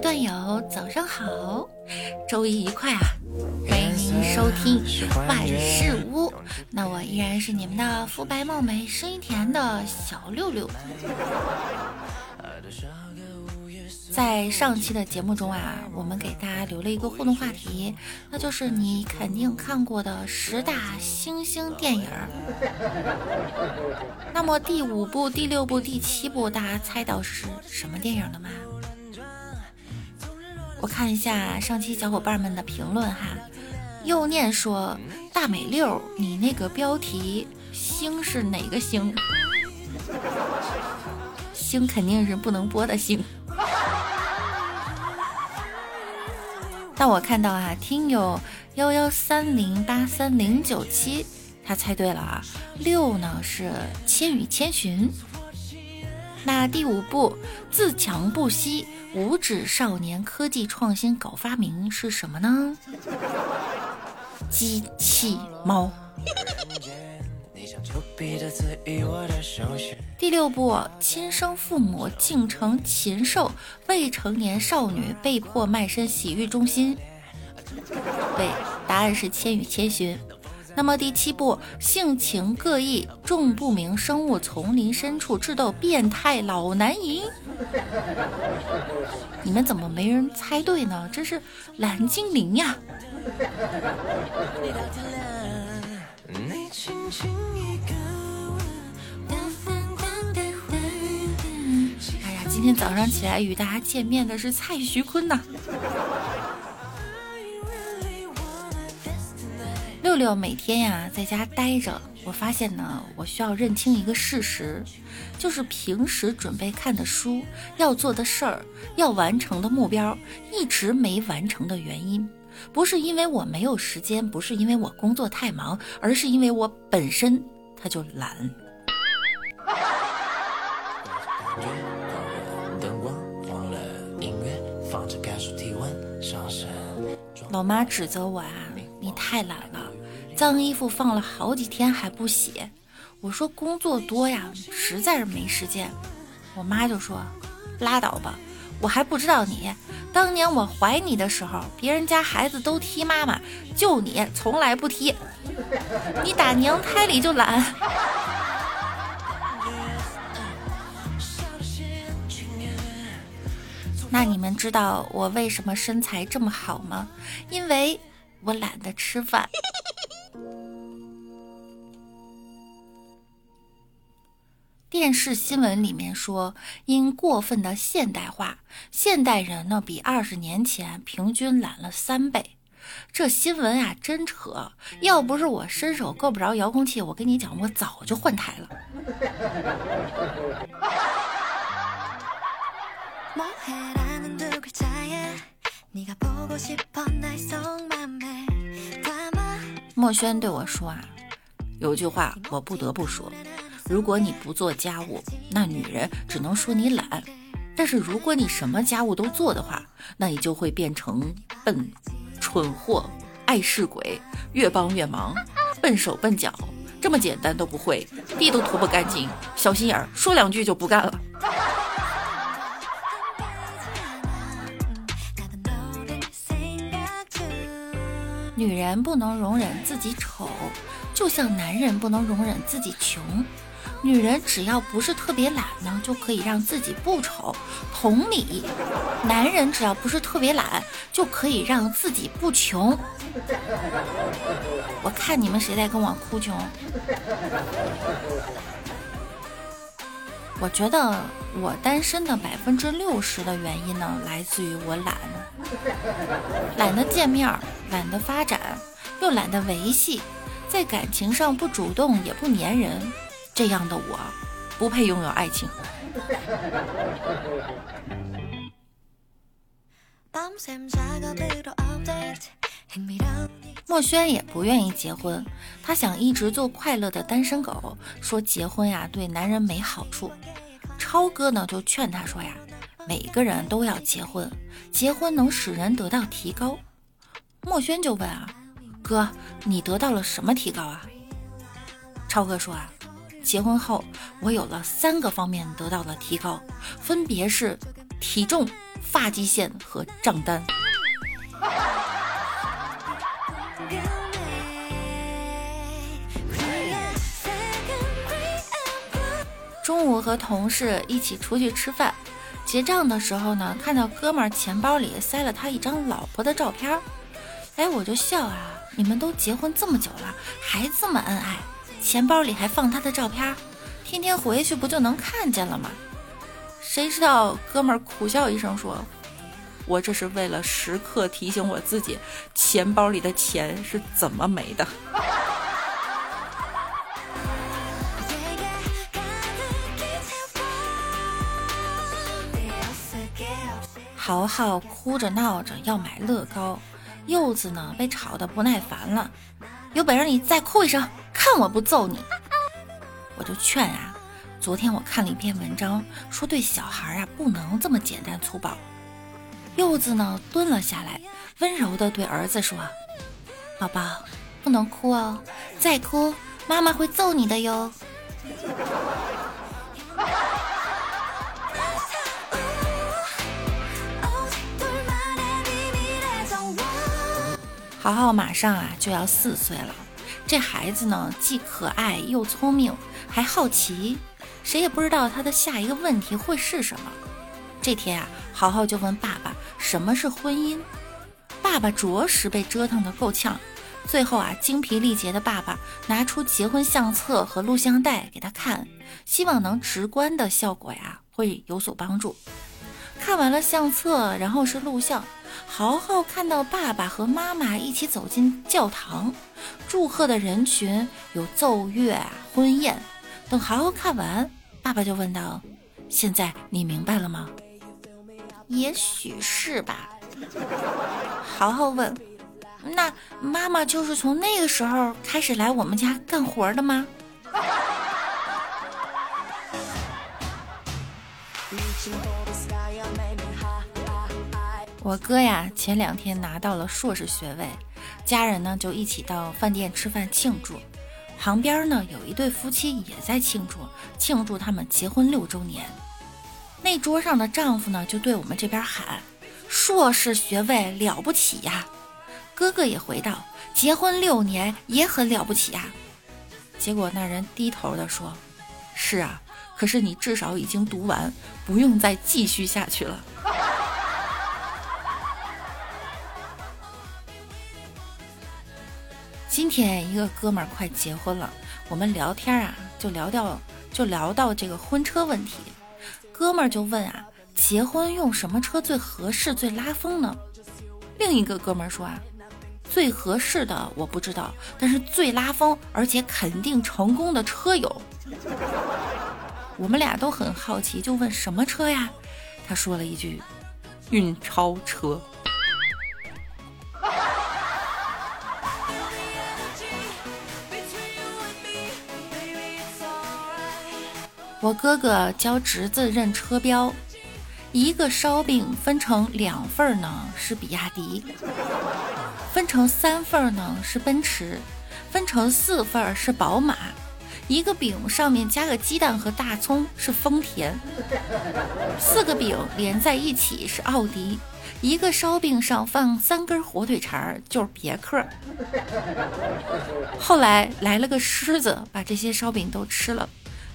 段友，早上好，周一愉快啊！欢迎您收听万事屋，那我依然是你们的肤白貌美、声音甜的小六六。在上期的节目中啊，我们给大家留了一个互动话题，那就是你肯定看过的十大星星电影。那么第五部、第六部、第七部，大家猜到是什么电影了吗？我看一下上期小伙伴们的评论哈，又念说大美六，你那个标题星是哪个星？星肯定是不能播的星。但我看到啊，听友幺幺三零八三零九七，他猜对了啊，六呢是《千与千寻》。那第五部自强不息，五指少年科技创新搞发明是什么呢？机器猫。第六部，亲生父母竟成禽兽，未成年少女被迫卖身洗浴中心。对，答案是《千与千寻》。那么第七部，性情各异，众不明生物丛林深处智斗变态老男淫。你们怎么没人猜对呢？这是蓝精灵呀！哎呀今天早上起来与大家见面的是蔡徐坤呐。六六每天呀在家待着，我发现呢，我需要认清一个事实，就是平时准备看的书、要做的事儿、要完成的目标，一直没完成的原因，不是因为我没有时间，不是因为我工作太忙，而是因为我本身他就懒。老妈指责我啊，你太懒了，脏衣服放了好几天还不洗。我说工作多呀，实在是没时间。我妈就说，拉倒吧，我还不知道你。当年我怀你的时候，别人家孩子都踢妈妈，就你从来不踢。你打娘胎里就懒。那你们知道我为什么身材这么好吗？因为我懒得吃饭。电视新闻里面说，因过分的现代化，现代人呢比二十年前平均懒了三倍。这新闻啊真扯！要不是我伸手够不着遥控器，我跟你讲，我早就换台了。墨轩对我说啊，有句话我不得不说，如果你不做家务，那女人只能说你懒；但是如果你什么家务都做的话，那你就会变成笨、蠢货、碍事鬼，越帮越忙，笨手笨脚，这么简单都不会，地都拖不干净，小心眼儿，说两句就不干了。女人不能容忍自己丑，就像男人不能容忍自己穷。女人只要不是特别懒呢，就可以让自己不丑。同理，男人只要不是特别懒，就可以让自己不穷。我看你们谁在跟我哭穷？我觉得我单身的百分之六十的原因呢，来自于我懒，懒得见面，懒得发展，又懒得维系，在感情上不主动也不粘人，这样的我不配拥有爱情。墨轩也不愿意结婚，他想一直做快乐的单身狗，说结婚呀对男人没好处。超哥呢就劝他说呀，每个人都要结婚，结婚能使人得到提高。墨轩就问啊，哥，你得到了什么提高啊？超哥说啊，结婚后我有了三个方面得到了提高，分别是体重、发际线和账单。中午和同事一起出去吃饭，结账的时候呢，看到哥们儿钱包里塞了他一张老婆的照片，哎，我就笑啊，你们都结婚这么久了，还这么恩爱，钱包里还放他的照片，天天回去不就能看见了吗？谁知道哥们儿苦笑一声说：“我这是为了时刻提醒我自己，钱包里的钱是怎么没的。”豪豪哭着闹着要买乐高，柚子呢被吵得不耐烦了，有本事你再哭一声，看我不揍你！我就劝啊，昨天我看了一篇文章，说对小孩啊不能这么简单粗暴。柚子呢蹲了下来，温柔地对儿子说：“宝宝，不能哭哦，再哭妈妈会揍你的哟。”豪豪马上啊就要四岁了，这孩子呢既可爱又聪明，还好奇，谁也不知道他的下一个问题会是什么。这天啊，豪豪就问爸爸什么是婚姻，爸爸着实被折腾得够呛。最后啊，精疲力竭的爸爸拿出结婚相册和录像带给他看，希望能直观的效果呀会有所帮助。看完了相册，然后是录像。豪豪看到爸爸和妈妈一起走进教堂，祝贺的人群有奏乐、婚宴。等豪豪看完，爸爸就问道：“现在你明白了吗？”“也许是吧。”豪豪问：“那妈妈就是从那个时候开始来我们家干活的吗？”我哥呀，前两天拿到了硕士学位，家人呢就一起到饭店吃饭庆祝。旁边呢有一对夫妻也在庆祝，庆祝他们结婚六周年。那桌上的丈夫呢就对我们这边喊：“硕士学位了不起呀！”哥哥也回道：“结婚六年也很了不起呀。”结果那人低头的说：“是啊，可是你至少已经读完，不用再继续下去了。”今天一个哥们儿快结婚了，我们聊天啊，就聊到就聊到这个婚车问题。哥们儿就问啊，结婚用什么车最合适、最拉风呢？另一个哥们儿说啊，最合适的我不知道，但是最拉风而且肯定成功的车有。我们俩都很好奇，就问什么车呀？他说了一句，运钞车。我哥哥教侄子认车标，一个烧饼分成两份呢是比亚迪，分成三份呢是奔驰，分成四份是宝马，一个饼上面加个鸡蛋和大葱是丰田，四个饼连在一起是奥迪，一个烧饼上放三根火腿肠就是别克。后来来了个狮子，把这些烧饼都吃了。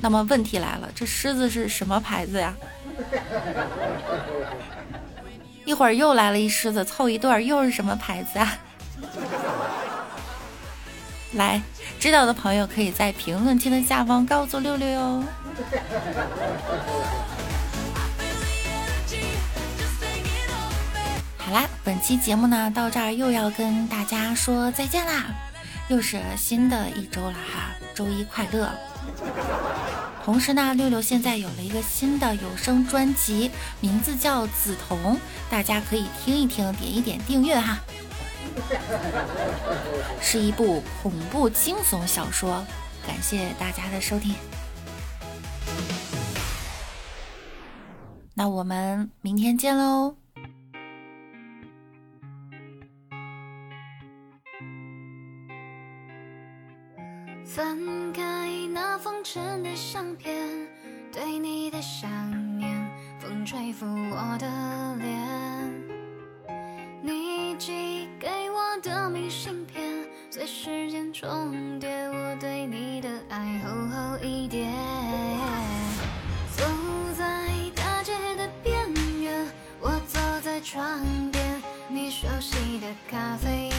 那么问题来了，这狮子是什么牌子呀？一会儿又来了一狮子，凑一对儿，又是什么牌子啊？来，知道的朋友可以在评论区的下方告诉六六哟。好啦，本期节目呢到这儿又要跟大家说再见啦，又是新的一周了哈，周一快乐。同时呢，六六现在有了一个新的有声专辑，名字叫《紫瞳》，大家可以听一听，点一点订阅哈。是一部恐怖惊悚小说，感谢大家的收听。那我们明天见喽。相片，对你的想念，风吹拂我的脸。你寄给我的明信片，随时间重叠我对你的爱，厚厚一叠。走在大街的边缘，我坐在窗边，你熟悉的咖啡。